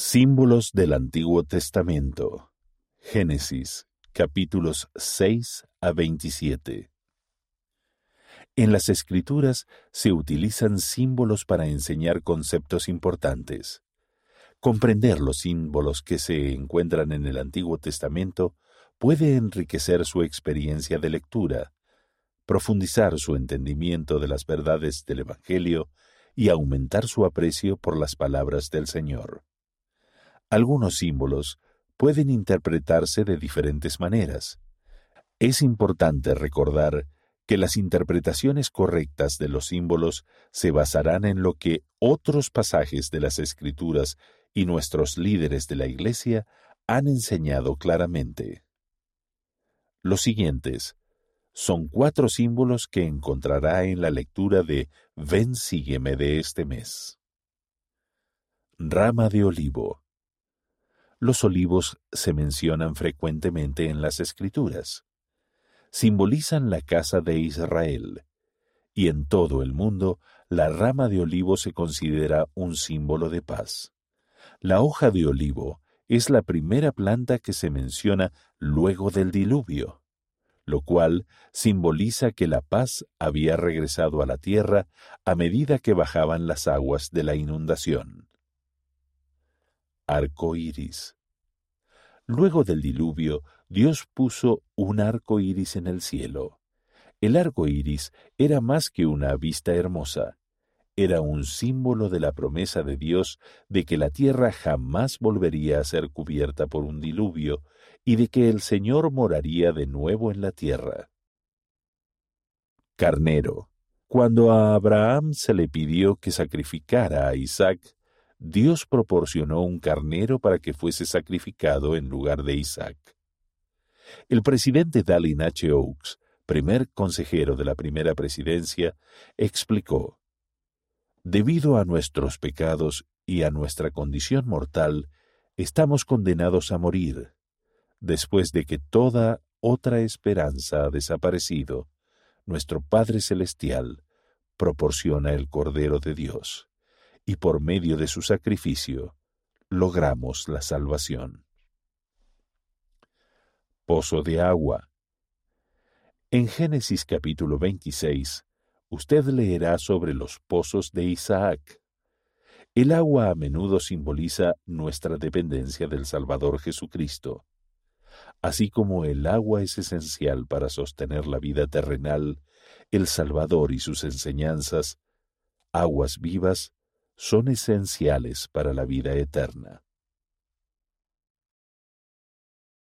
Símbolos del Antiguo Testamento. Génesis, capítulos 6 a 27. En las Escrituras se utilizan símbolos para enseñar conceptos importantes. Comprender los símbolos que se encuentran en el Antiguo Testamento puede enriquecer su experiencia de lectura, profundizar su entendimiento de las verdades del Evangelio y aumentar su aprecio por las palabras del Señor. Algunos símbolos pueden interpretarse de diferentes maneras. Es importante recordar que las interpretaciones correctas de los símbolos se basarán en lo que otros pasajes de las Escrituras y nuestros líderes de la Iglesia han enseñado claramente. Los siguientes son cuatro símbolos que encontrará en la lectura de Ven sígueme de este mes. Rama de olivo los olivos se mencionan frecuentemente en las Escrituras. Simbolizan la casa de Israel, y en todo el mundo la rama de olivo se considera un símbolo de paz. La hoja de olivo es la primera planta que se menciona luego del diluvio, lo cual simboliza que la paz había regresado a la tierra a medida que bajaban las aguas de la inundación arco iris. Luego del diluvio, Dios puso un arco iris en el cielo. El arco iris era más que una vista hermosa, era un símbolo de la promesa de Dios de que la tierra jamás volvería a ser cubierta por un diluvio y de que el Señor moraría de nuevo en la tierra. Carnero. Cuando a Abraham se le pidió que sacrificara a Isaac, Dios proporcionó un carnero para que fuese sacrificado en lugar de Isaac. El presidente Dallin H. Oaks, primer consejero de la primera presidencia, explicó, Debido a nuestros pecados y a nuestra condición mortal, estamos condenados a morir. Después de que toda otra esperanza ha desaparecido, nuestro Padre Celestial proporciona el Cordero de Dios y por medio de su sacrificio logramos la salvación. Pozo de agua. En Génesis capítulo 26, usted leerá sobre los pozos de Isaac. El agua a menudo simboliza nuestra dependencia del Salvador Jesucristo. Así como el agua es esencial para sostener la vida terrenal, el Salvador y sus enseñanzas, aguas vivas, son esenciales para la vida eterna.